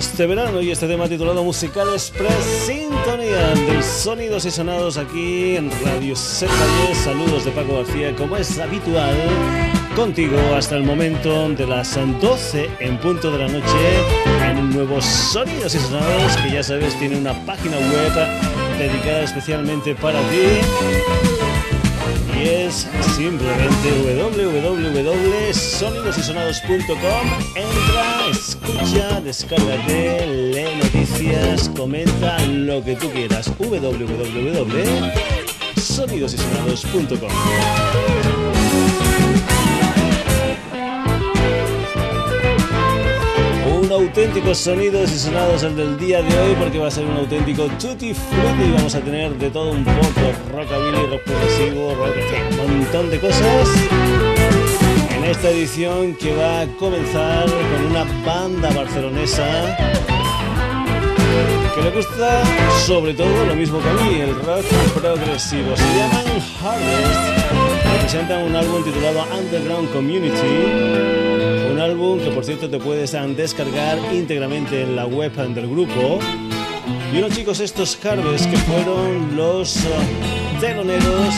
veraniegos de verano y este tema titulado Musical Express Sintonía de Sonidos y Sonados aquí en Radio Set Saludos de Paco García, como es habitual, contigo hasta el momento de las 12 en punto de la noche en un nuevo Sonidos y Sonados que ya sabes tiene una página web dedicada especialmente para ti y es simplemente www.sonidosysonados.com. Entra, escucha, descárgate, lee noticias, comenta lo que tú quieras. www.sonidosysonados.com. auténticos sonidos y sonados el del día de hoy porque va a ser un auténtico tutti frutti y vamos a tener de todo un poco rockabilly, rock progresivo, rock, un montón de cosas en esta edición que va a comenzar con una banda barcelonesa que le gusta sobre todo lo mismo que a mí, el rock progresivo. Se llaman Harvest, presentan un álbum titulado Underground Community álbum que por cierto te puedes descargar íntegramente en la web del grupo. Y unos chicos estos Harvest que fueron los uh, teloneros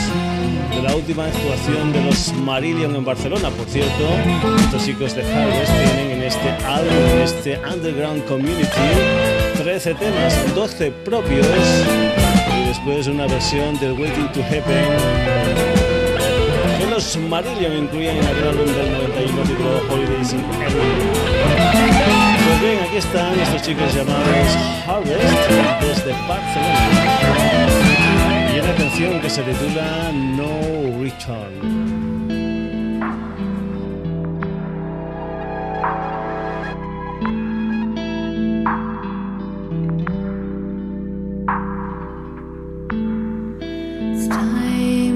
de la última actuación de los Marillion en Barcelona. Por cierto, estos chicos de Harvest tienen en este álbum, en este Underground Community, 13 temas, 12 propios y después una versión del Waiting to Happen los Marillion incluían en aquel álbum del 91 titulado Holidays in Pues bien, aquí están estos chicos llamados Harvest desde Barcelona. Una canción que se titula No Return.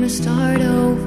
start over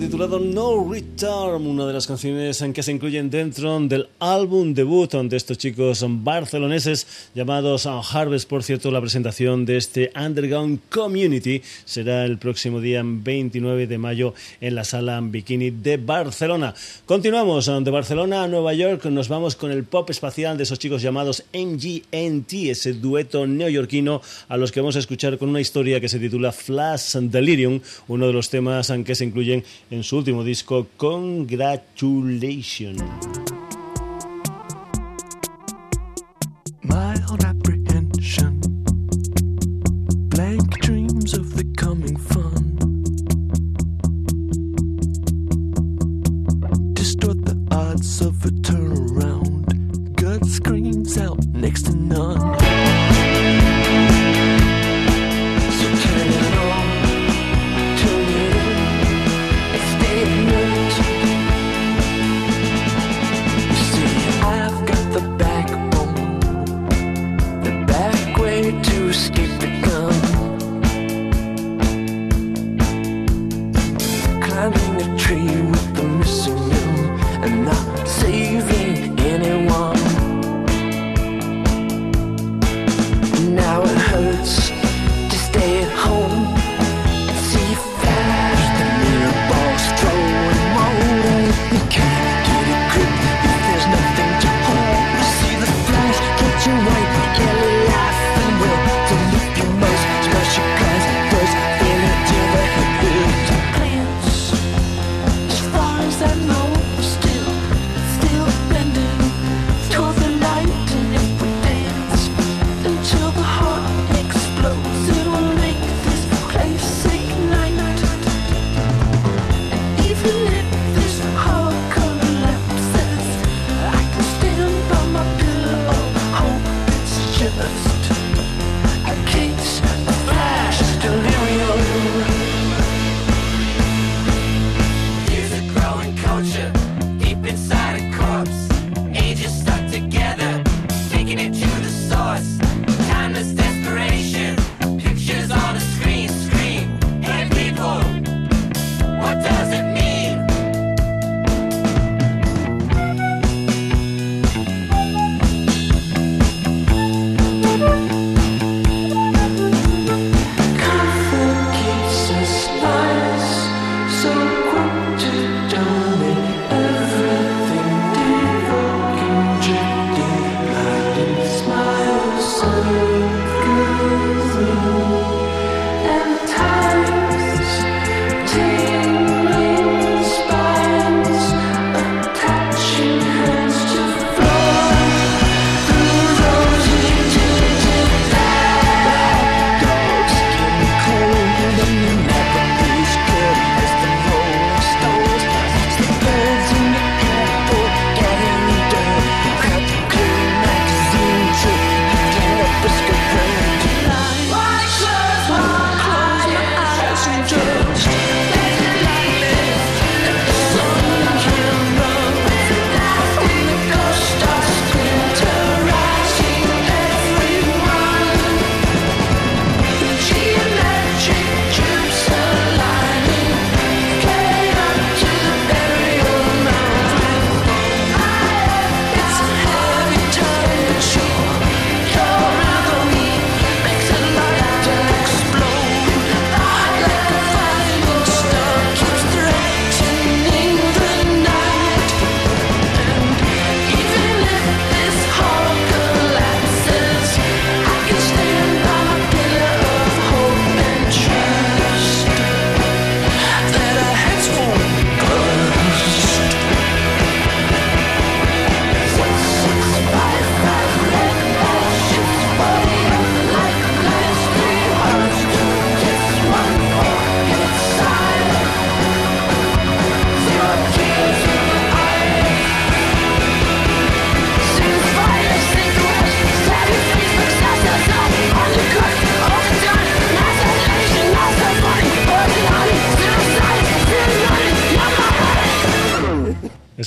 titulado No Return, una de las canciones en que se incluyen dentro del álbum debut de estos chicos barceloneses llamados Harvest. Por cierto, la presentación de este Underground Community será el próximo día 29 de mayo en la sala Bikini de Barcelona. Continuamos de Barcelona a Nueva York, nos vamos con el pop espacial de esos chicos llamados MGNT, ese dueto neoyorquino a los que vamos a escuchar con una historia que se titula Flash Delirium, uno de los temas que se incluyen en su último disco Congratulations.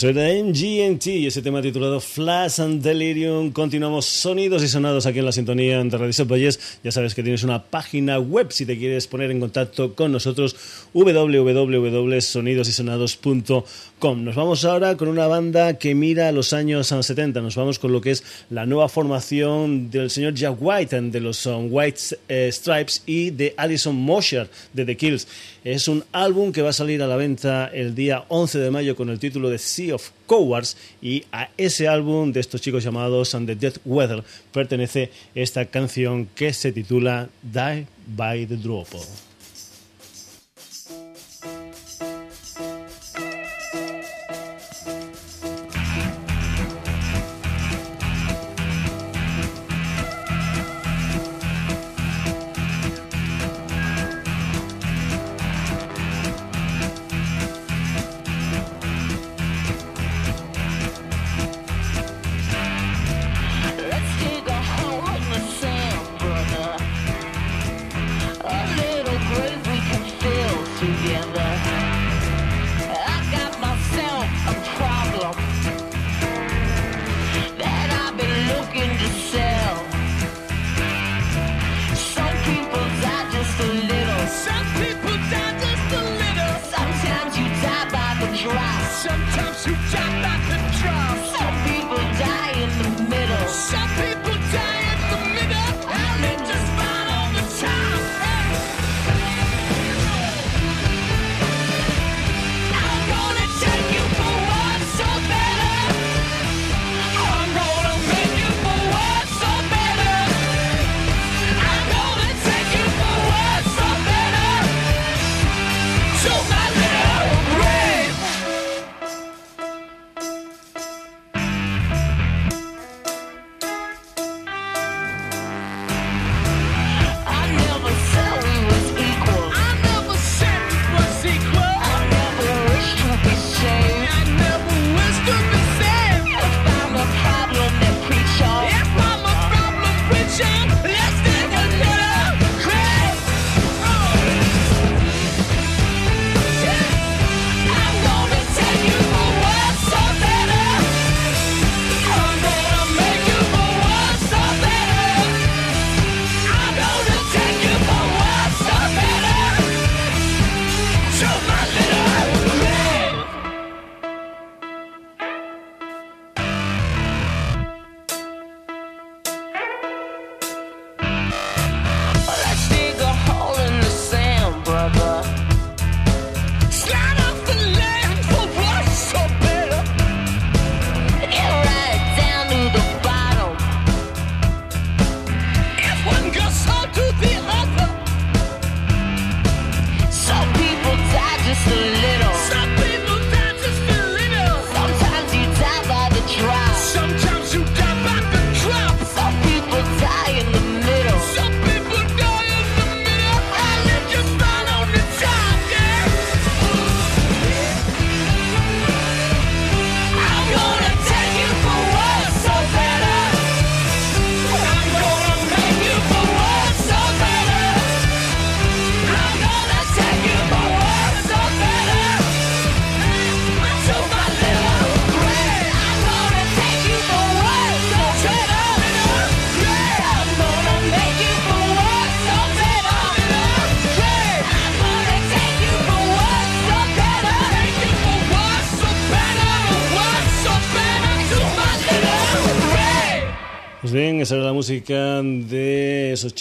Eso era GNT y ese tema titulado Flash and Delirium. Continuamos sonidos y sonados aquí en la sintonía de Radio Valles. Ya sabes que tienes una página web si te quieres poner en contacto con nosotros www.sonidosysonados.com. Nos vamos ahora con una banda que mira los años 70. Nos vamos con lo que es la nueva formación del señor Jack White de los um, White eh, Stripes y de Alison Mosher de The Kills. Es un álbum que va a salir a la venta el día 11 de mayo con el título de Sea of Cowards y a ese álbum de estos chicos llamados And the Dead Weather pertenece esta canción que se titula Die by the Drop.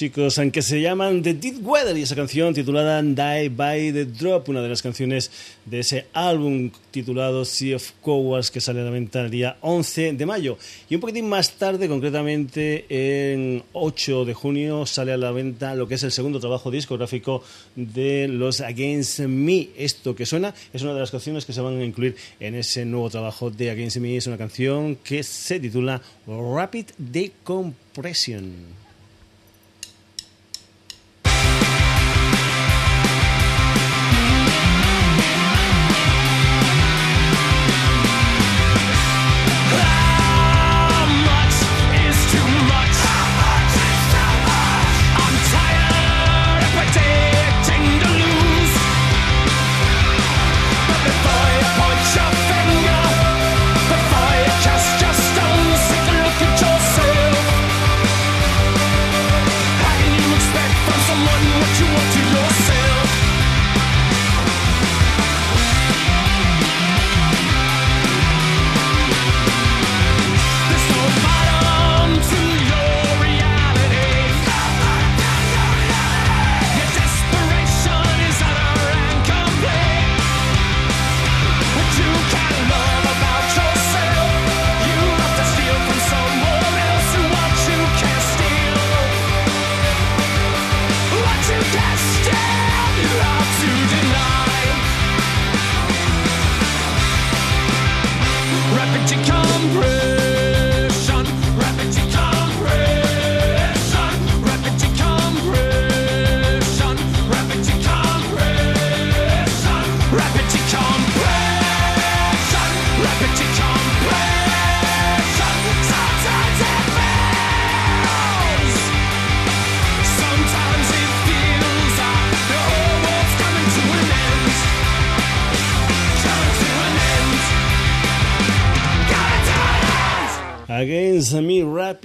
Chicos aunque se llaman The Dead Weather y esa canción titulada Die by the Drop, una de las canciones de ese álbum titulado Sea of Cowards que sale a la venta el día 11 de mayo. Y un poquitín más tarde, concretamente en 8 de junio, sale a la venta lo que es el segundo trabajo discográfico de los Against Me. Esto que suena es una de las canciones que se van a incluir en ese nuevo trabajo de Against Me. Es una canción que se titula Rapid Decompression.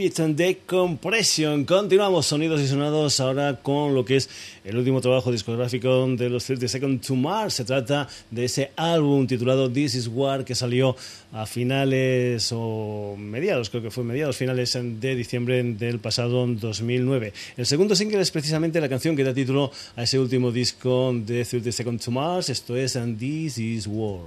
Me Rapid Decompression. Continuamos sonidos y sonados ahora con lo que es el último trabajo discográfico de los 30 Seconds to Mars. Se trata de ese álbum titulado This Is War que salió a finales o mediados, creo que fue mediados, finales de diciembre del pasado 2009. El segundo single es precisamente la canción que da título a ese último disco de 30 Seconds to Mars. Esto es And This Is War.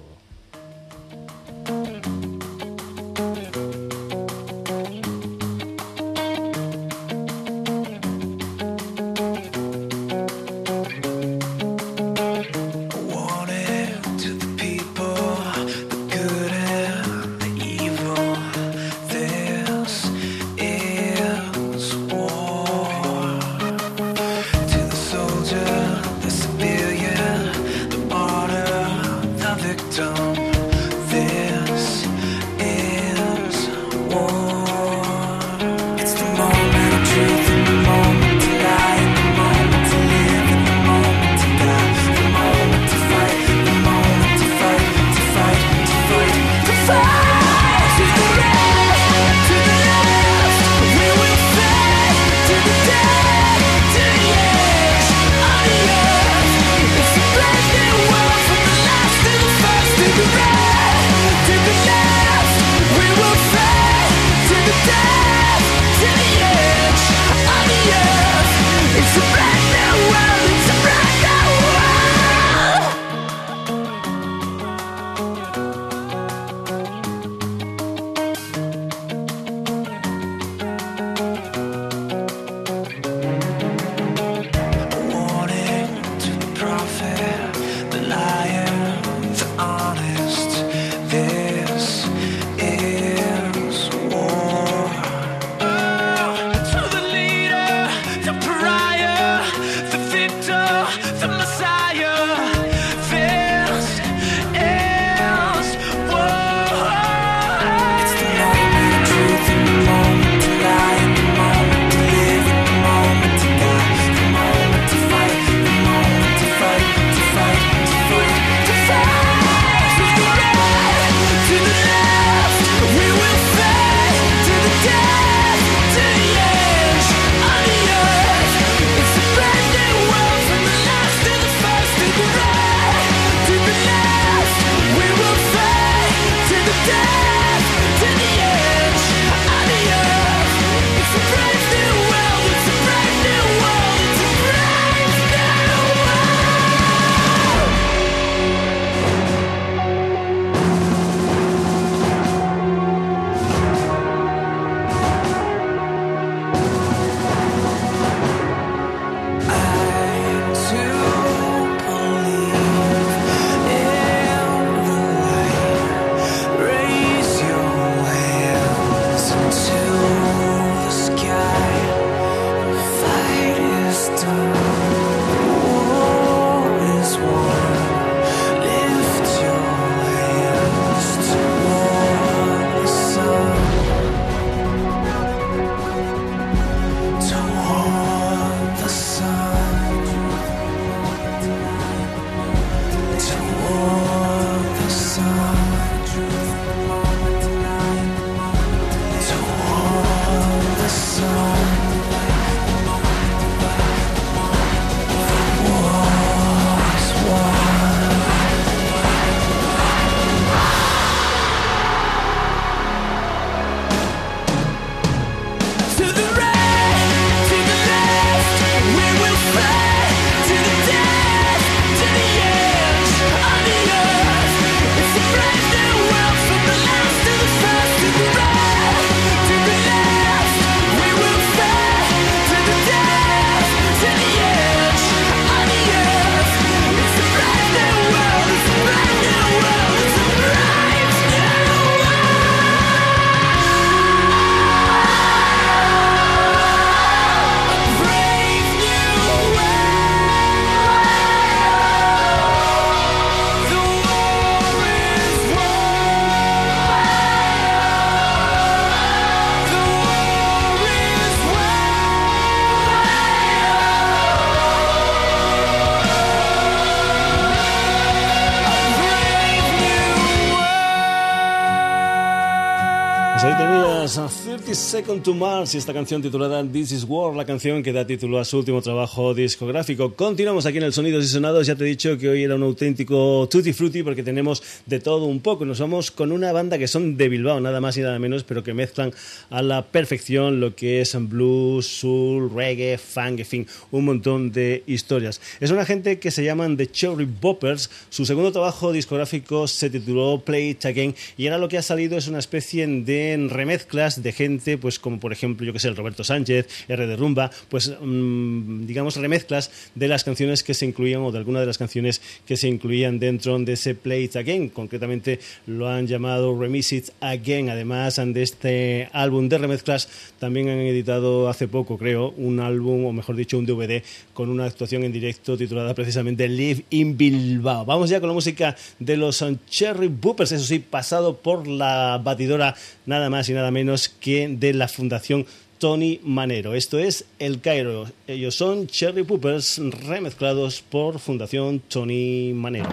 Pues ahí a 30 Second to Mars y esta canción titulada This is War, la canción que da título a su último trabajo discográfico. Continuamos aquí en el Sonidos y Sonados. Ya te he dicho que hoy era un auténtico tutti frutti porque tenemos de todo un poco. Nos vamos con una banda que son de Bilbao, nada más y nada menos, pero que mezclan a la perfección lo que es blues, soul, reggae, funk, en fin, un montón de historias. Es una gente que se llaman The Cherry Boppers. Su segundo trabajo discográfico se tituló Play It Again y ahora lo que ha salido es una especie de remezclas de gente, pues como por ejemplo, yo que sé, el Roberto Sánchez, R de Rumba, pues mm, digamos remezclas de las canciones que se incluían o de algunas de las canciones que se incluían dentro de ese Play It Again. Concretamente lo han llamado Remix It Again. Además de este álbum de remezclas, también han editado hace poco, creo, un álbum, o mejor dicho, un DVD con una actuación en directo titulada precisamente Live in Bilbao. Vamos ya con la música de los Cherry Boopers, eso sí, pasado por la batidora nada más y nada menos que de la Fundación Tony Manero. Esto es El Cairo. Ellos son Cherry Poopers remezclados por Fundación Tony Manero.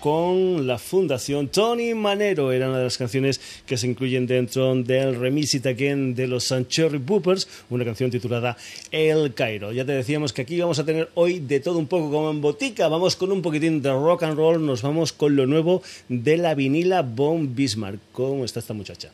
Con la Fundación Tony Manero. Era una de las canciones que se incluyen dentro del Remix It de los Cherry Boopers, una canción titulada El Cairo. Ya te decíamos que aquí vamos a tener hoy de todo un poco como en botica. Vamos con un poquitín de rock and roll, nos vamos con lo nuevo de la vinila Bon Bismarck. ¿Cómo está esta muchacha?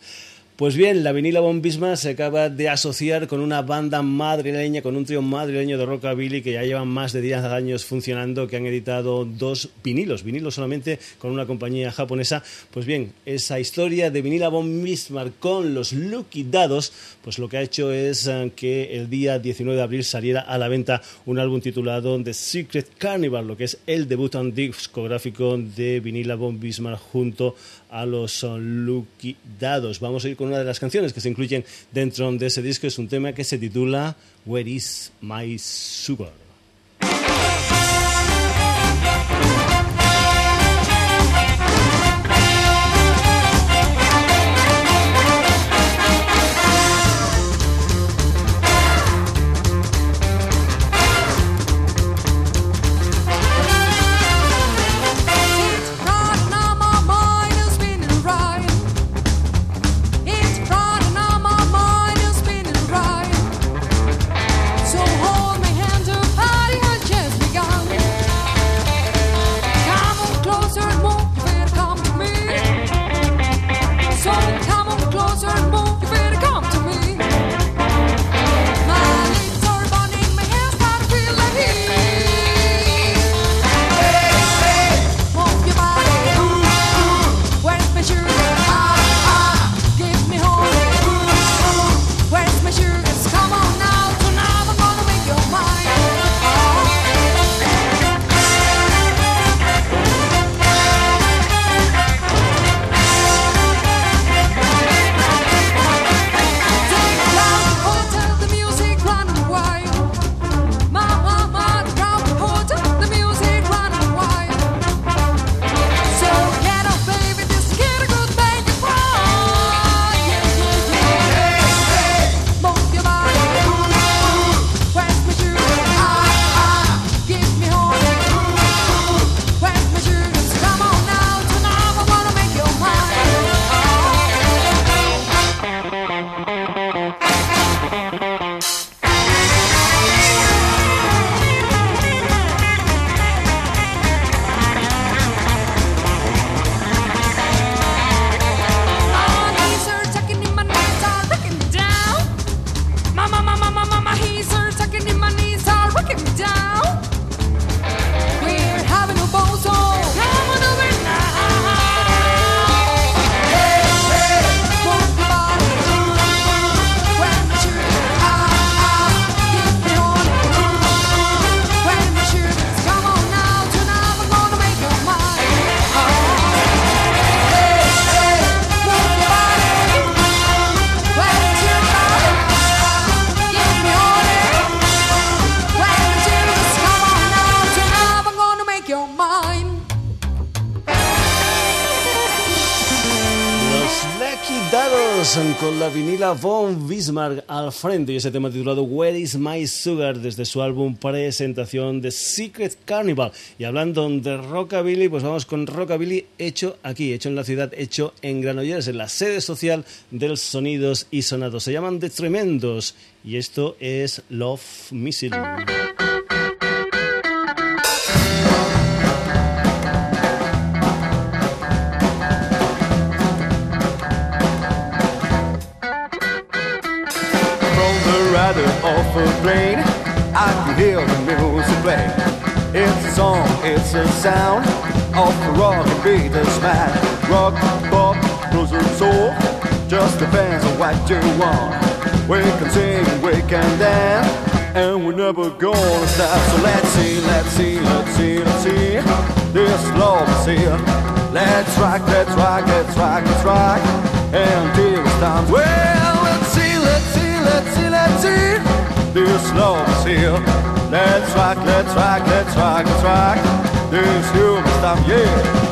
Pues bien, la vinila Bombisma se acaba de asociar con una banda madrileña, con un trío madrileño de rockabilly que ya llevan más de 10 años funcionando, que han editado dos vinilos, vinilos solamente con una compañía japonesa. Pues bien, esa historia de vinila Bombisma con los Lucky Dados, pues lo que ha hecho es eh, que el día 19 de abril saliera a la venta un álbum titulado The Secret Carnival, lo que es el debut discográfico de vinila Bombisma junto a los Lucky Dados. Vamos a ir con una de las canciones que se incluyen dentro de ese disco. Es un tema que se titula Where is my sugar? Con la vinila Von Bismarck al frente y ese tema titulado Where is My Sugar desde su álbum presentación de Secret Carnival. Y hablando de Rockabilly, pues vamos con Rockabilly hecho aquí, hecho en la ciudad, hecho en Granollers, en la sede social del Sonidos y Sonados. Se llaman The Tremendos y esto es Love Missile. Off a plane, I can hear the music play. It's a song, it's a sound of the rock and beat that's mad. Rock, pop, blues and soul, just depends on what you want. We can sing, we can dance, and we're never gonna stop. So let's see, let's see, let's see, let's see. This love is here. Let's rock, let's rock, let's rock, let's rock, until it's time. Well, see, this is here. Let's rock, let's rock, let's rock, let's rock this human stuff, yeah.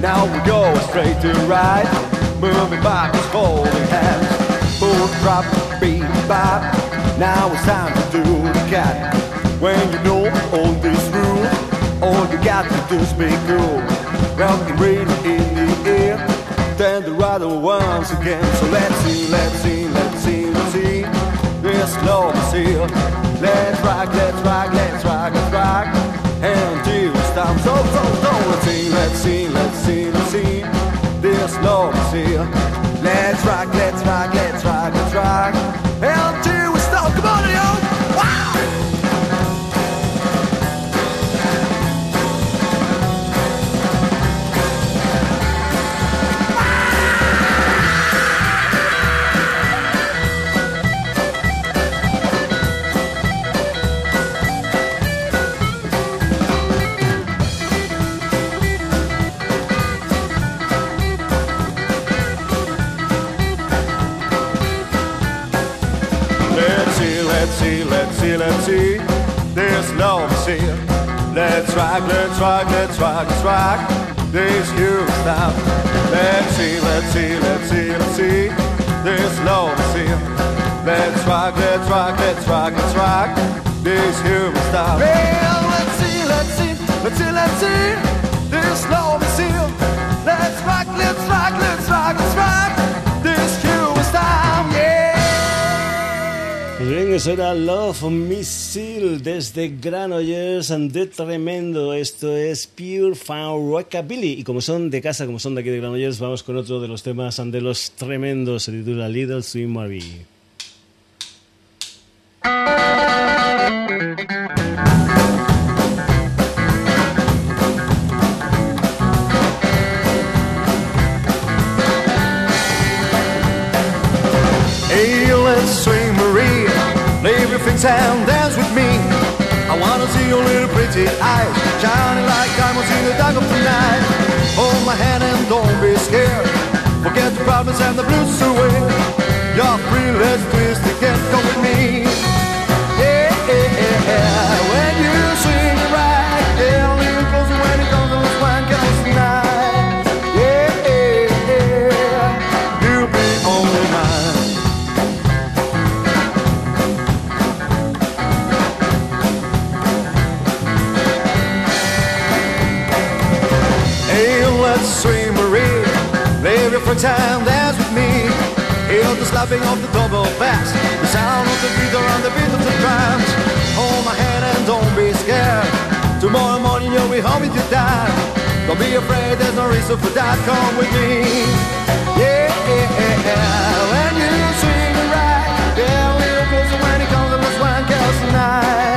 Now we go straight to right, moving back hands. forth drop, beat, bop. Now it's time to do the cat. When you know all these rules, all you got to do is be cool. Rock and in the air, then the rider once again. So let's see, let's see, let's see, let's see. This love here. Let's rock, let's rock, let's rock, let's rock. And till it's time. So, so, so, let's see, let's see, let's see, let's see. This love here. Let's rock, let's rock, let's rock, let's rock. Until eso era Love Missile desde Granollers de Tremendo. Esto es Pure Found Rockabilly. Y como son de casa, como son de aquí de Granollers, vamos con otro de los temas de los tremendos. Se titula Little Swim Marie. Things and dance with me. I wanna see your little pretty eyes shining like diamonds in the dark of the night. Hold my hand and don't be scared. Forget the problems and the blues away. You're free, let's twist again. Come with me. Yeah, yeah, yeah. Swing Marie. Leave your free time, dance with me. Hear the slapping of the double bass. The sound of the beat around the beat of the drums. Hold my hand and don't be scared. Tomorrow morning you'll be home with your dad. Don't be afraid, there's no reason for that. Come with me. Yeah. When you swing right, yeah, little closer when it comes to one girls tonight.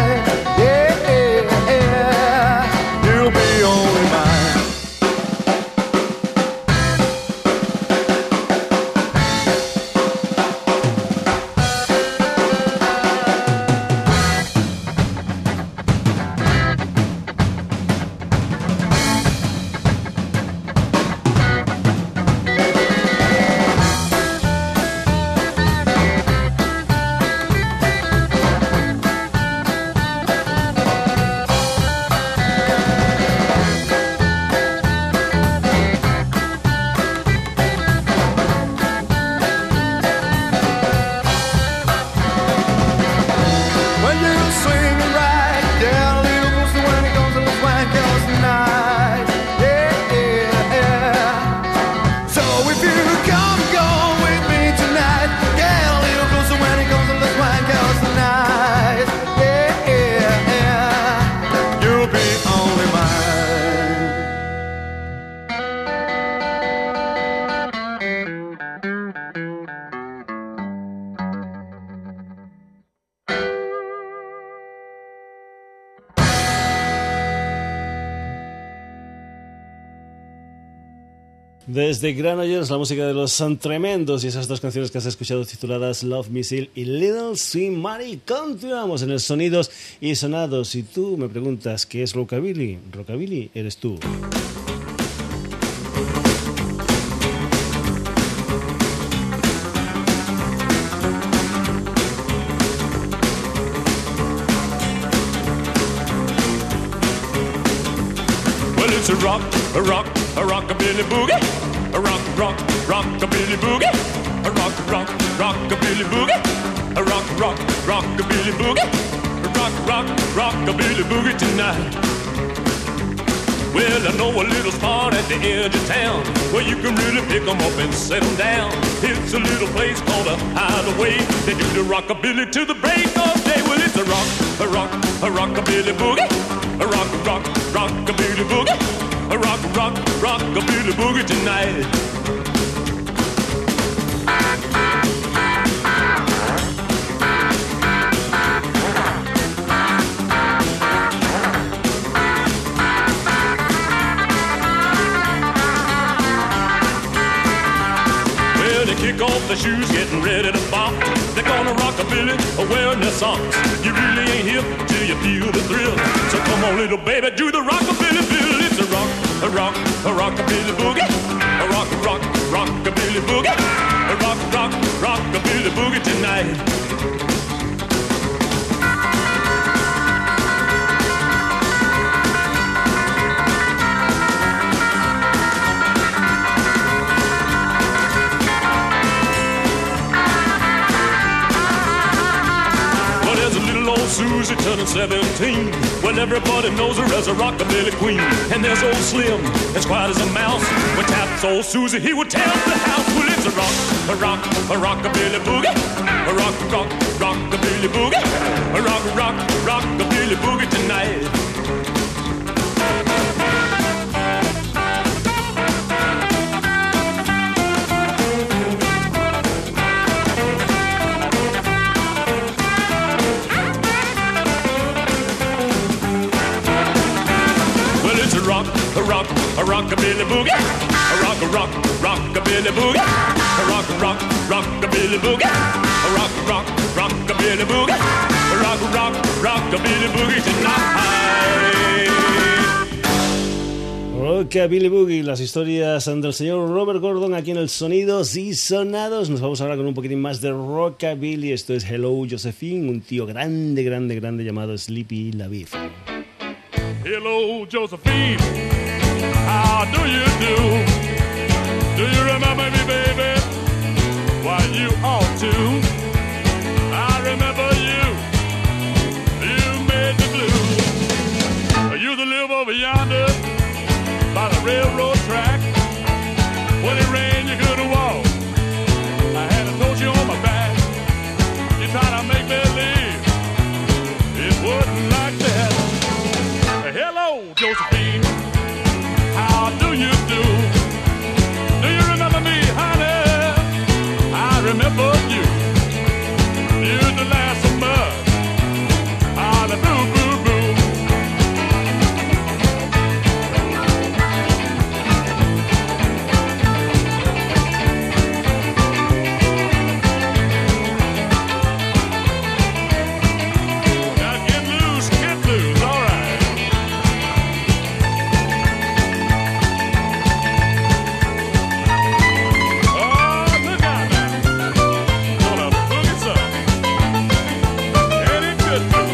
Desde Granollers, la música de los San Tremendos y esas dos canciones que has escuchado tituladas Love Missile y Little Swing Mary. Continuamos en el Sonidos y Sonados. Si tú me preguntas qué es Rockabilly, Rockabilly eres tú. A little spot at the edge of town where you can really pick 'em up and set 'em down. It's a little place called a hideaway. They do the rockabilly to the break of day. Well, it's a rock, a rock, a rockabilly boogie, a rock, rock, rockabilly boogie, a rock, rock, rockabilly boogie tonight. The shoes, getting ready to bop. They're gonna rock a billy, wearing their socks. You really ain't hip till you feel the thrill. So come on, little baby, do the rockabilly bill. It's a rock, a rock, a rockabilly boogie, a rock, rock, rockabilly boogie, a rock, rock, rockabilly boogie tonight. Susie turning 17. Well, everybody knows her as a rockabilly queen. And there's old Slim, as quiet as a mouse. When taps old Susie, he would tell the house, well, it's a rock, a rock, a rockabilly boogie. A rock, rock, rockabilly boogie. A rock, rock, rockabilly boogie tonight. Rockabilly boogie, a rock a rock rockabilly boogie, a rock a rock rockabilly boogie, a rock a rock rockabilly boogie, a rock a rock rockabilly boogie tonight. Rockabilly Boogie, las historias del señor Robert Gordon aquí en el Sonidos y Sonados. Nos vamos ahora con un poquitín más de Rockabilly. Esto es Hello Josephine, un tío grande, grande, grande llamado Sleepy LaViv. Hello Josephine. How do you do? Do you remember me, baby? Why, you ought to. I remember you. You made live over yonder by the railroad good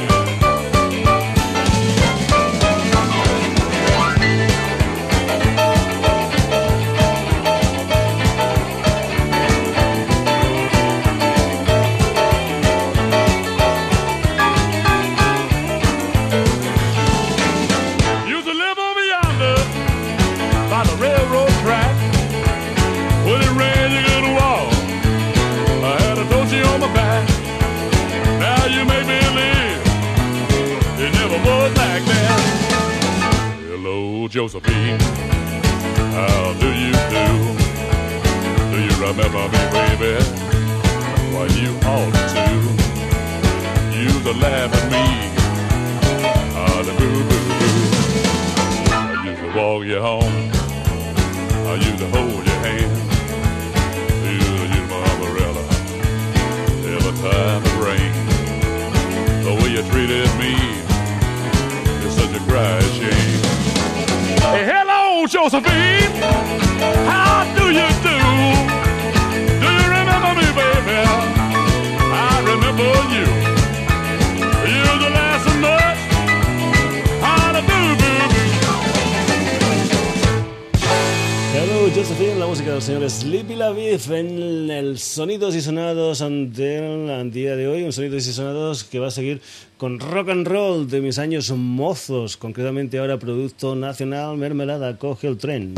Sonidos y Sonados del día de hoy. Un Sonidos y Sonados que va a seguir con rock and roll de mis años mozos. Concretamente ahora Producto Nacional Mermelada coge el tren.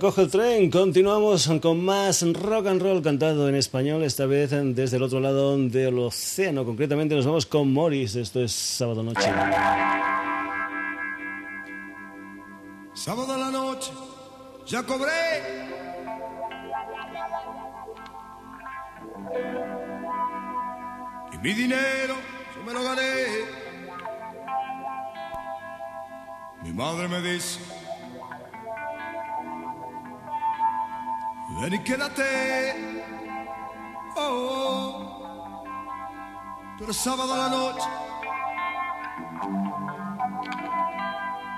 Coge el tren. Continuamos con más rock and roll cantado en español, esta vez desde el otro lado del océano. Concretamente nos vamos con Morris. Esto es sábado noche. Sábado a la noche, ya cobré. Y mi dinero yo me lo gané. Mi madre me dice Ven y quédate. Oh, oh. pero sábado a la noche.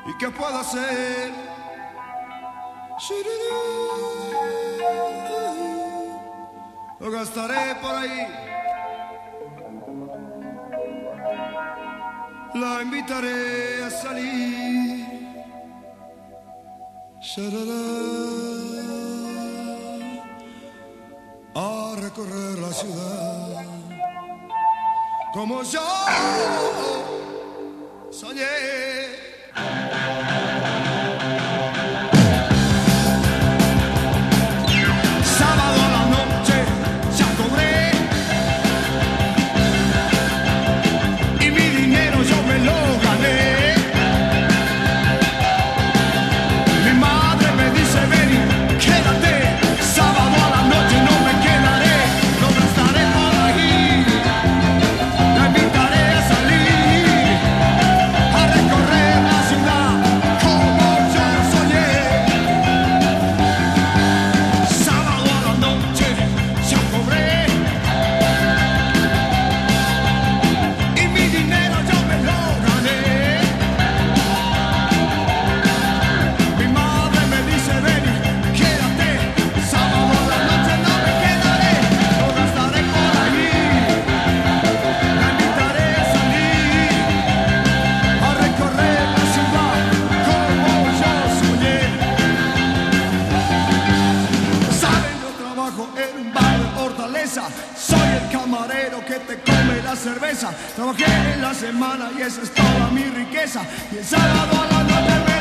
¿Y qué puedo hacer? Lo gastaré por ahí. La invitaré a salir a recorrer la ciudad. Como yo cerveza. Trabajé en la semana y esa es toda mi riqueza. Y el sábado a la noche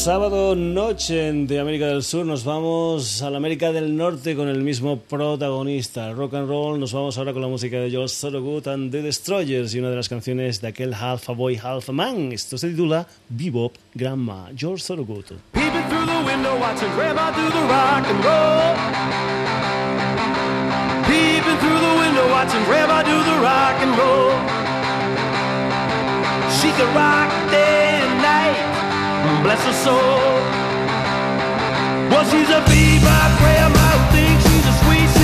sábado noche de América del Sur nos vamos a la América del Norte con el mismo protagonista, rock and roll. Nos vamos ahora con la música de George Thorogood and the Destroyers y una de las canciones de aquel Half a Boy, Half a Man. Esto se titula Bebop Grandma, George Thorogood. Peeping through the window, watching Grandma do the rock and roll. Peeping through the window, watching Grandma do the rock and roll. She could rock night. Bless her soul. Well, she's a bebop grandma who thinks she's a sweet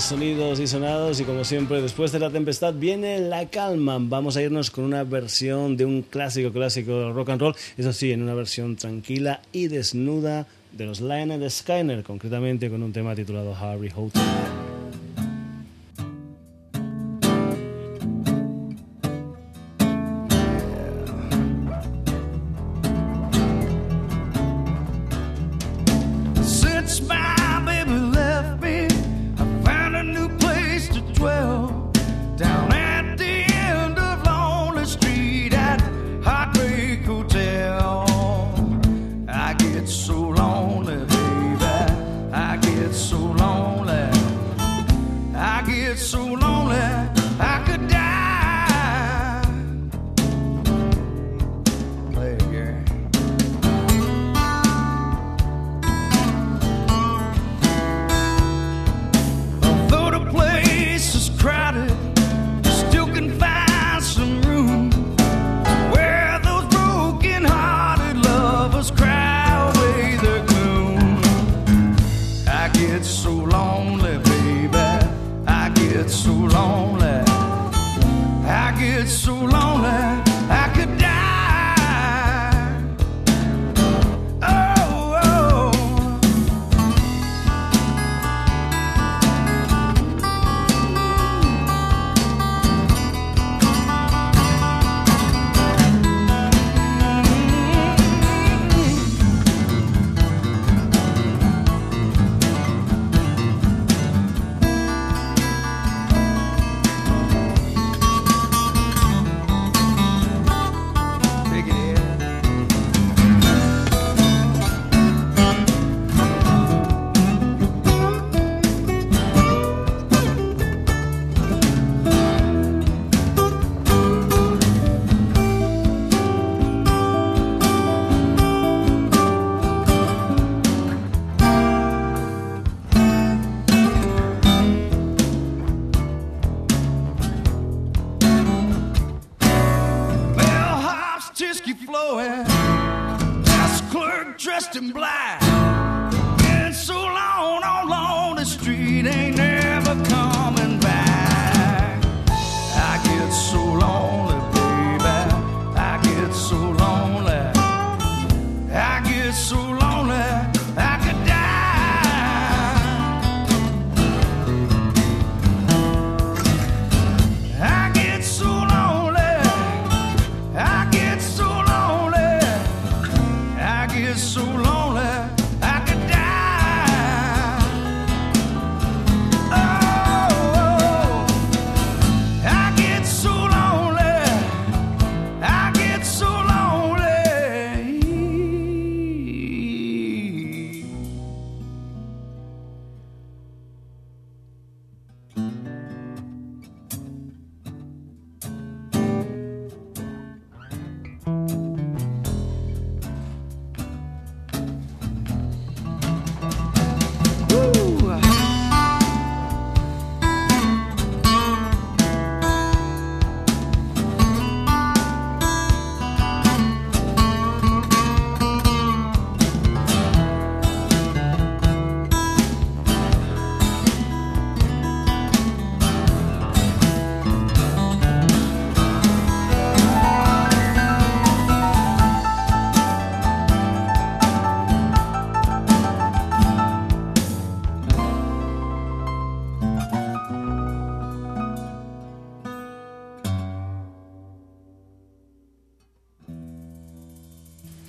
Sonidos y Sonados y como siempre después de la tempestad viene la calma. Vamos a irnos con una versión de un clásico clásico rock and roll, eso sí, en una versión tranquila y desnuda de los Lionel Skyner, concretamente con un tema titulado Harry Hotel.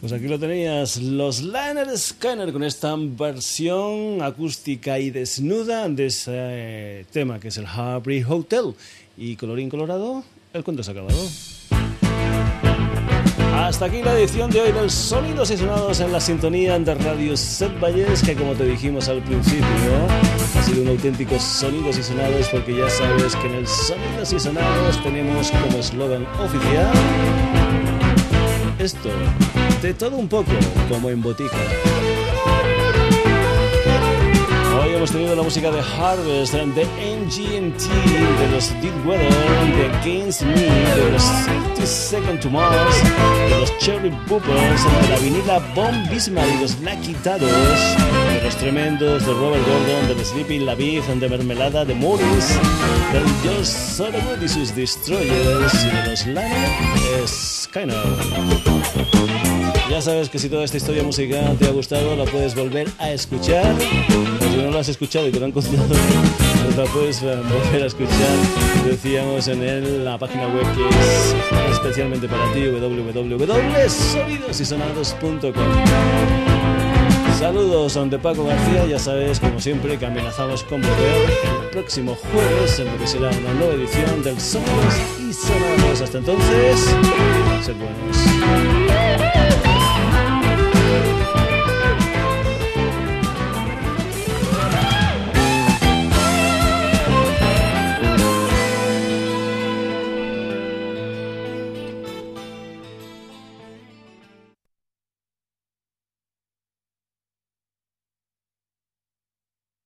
Pues aquí lo tenías, los Liner Scanner con esta versión acústica y desnuda de ese eh, tema que es el Harbury Hotel. Y colorín colorado, el cuento se ha acabado. Hasta aquí la edición de hoy del Sonidos y Sonados en la sintonía de Radio Set Valles, que como te dijimos al principio, ha sido un auténtico Sonidos y Sonados porque ya sabes que en el Sonidos y Sonados tenemos como eslogan oficial esto de todo un poco, como en botica. Hoy hemos tenido la música de Harvest, de MGMT, de los Deep Weather, de Against Me, de los 60 Second to Mars, de los Cherry Boopers, de la vinila Bomb y los Lucky de los tremendos de Robert Gordon, de los Sleeping La de Mermelada, de Morris, del Josh Soderwood y sus Destroyers, y de los Lana Skyner. Ya sabes que si toda esta historia musical te ha gustado, la puedes volver a escuchar. si no la has escuchado y te lo han contado, pues la puedes eh, volver a escuchar. Decíamos en la página web que es especialmente para ti, www.sonidosysonados.com. Saludos de Paco García, ya sabes, como siempre, que amenazamos con volver el próximo jueves en lo que será una nueva edición del Sonidos y Sonados. Hasta entonces, sed buenos.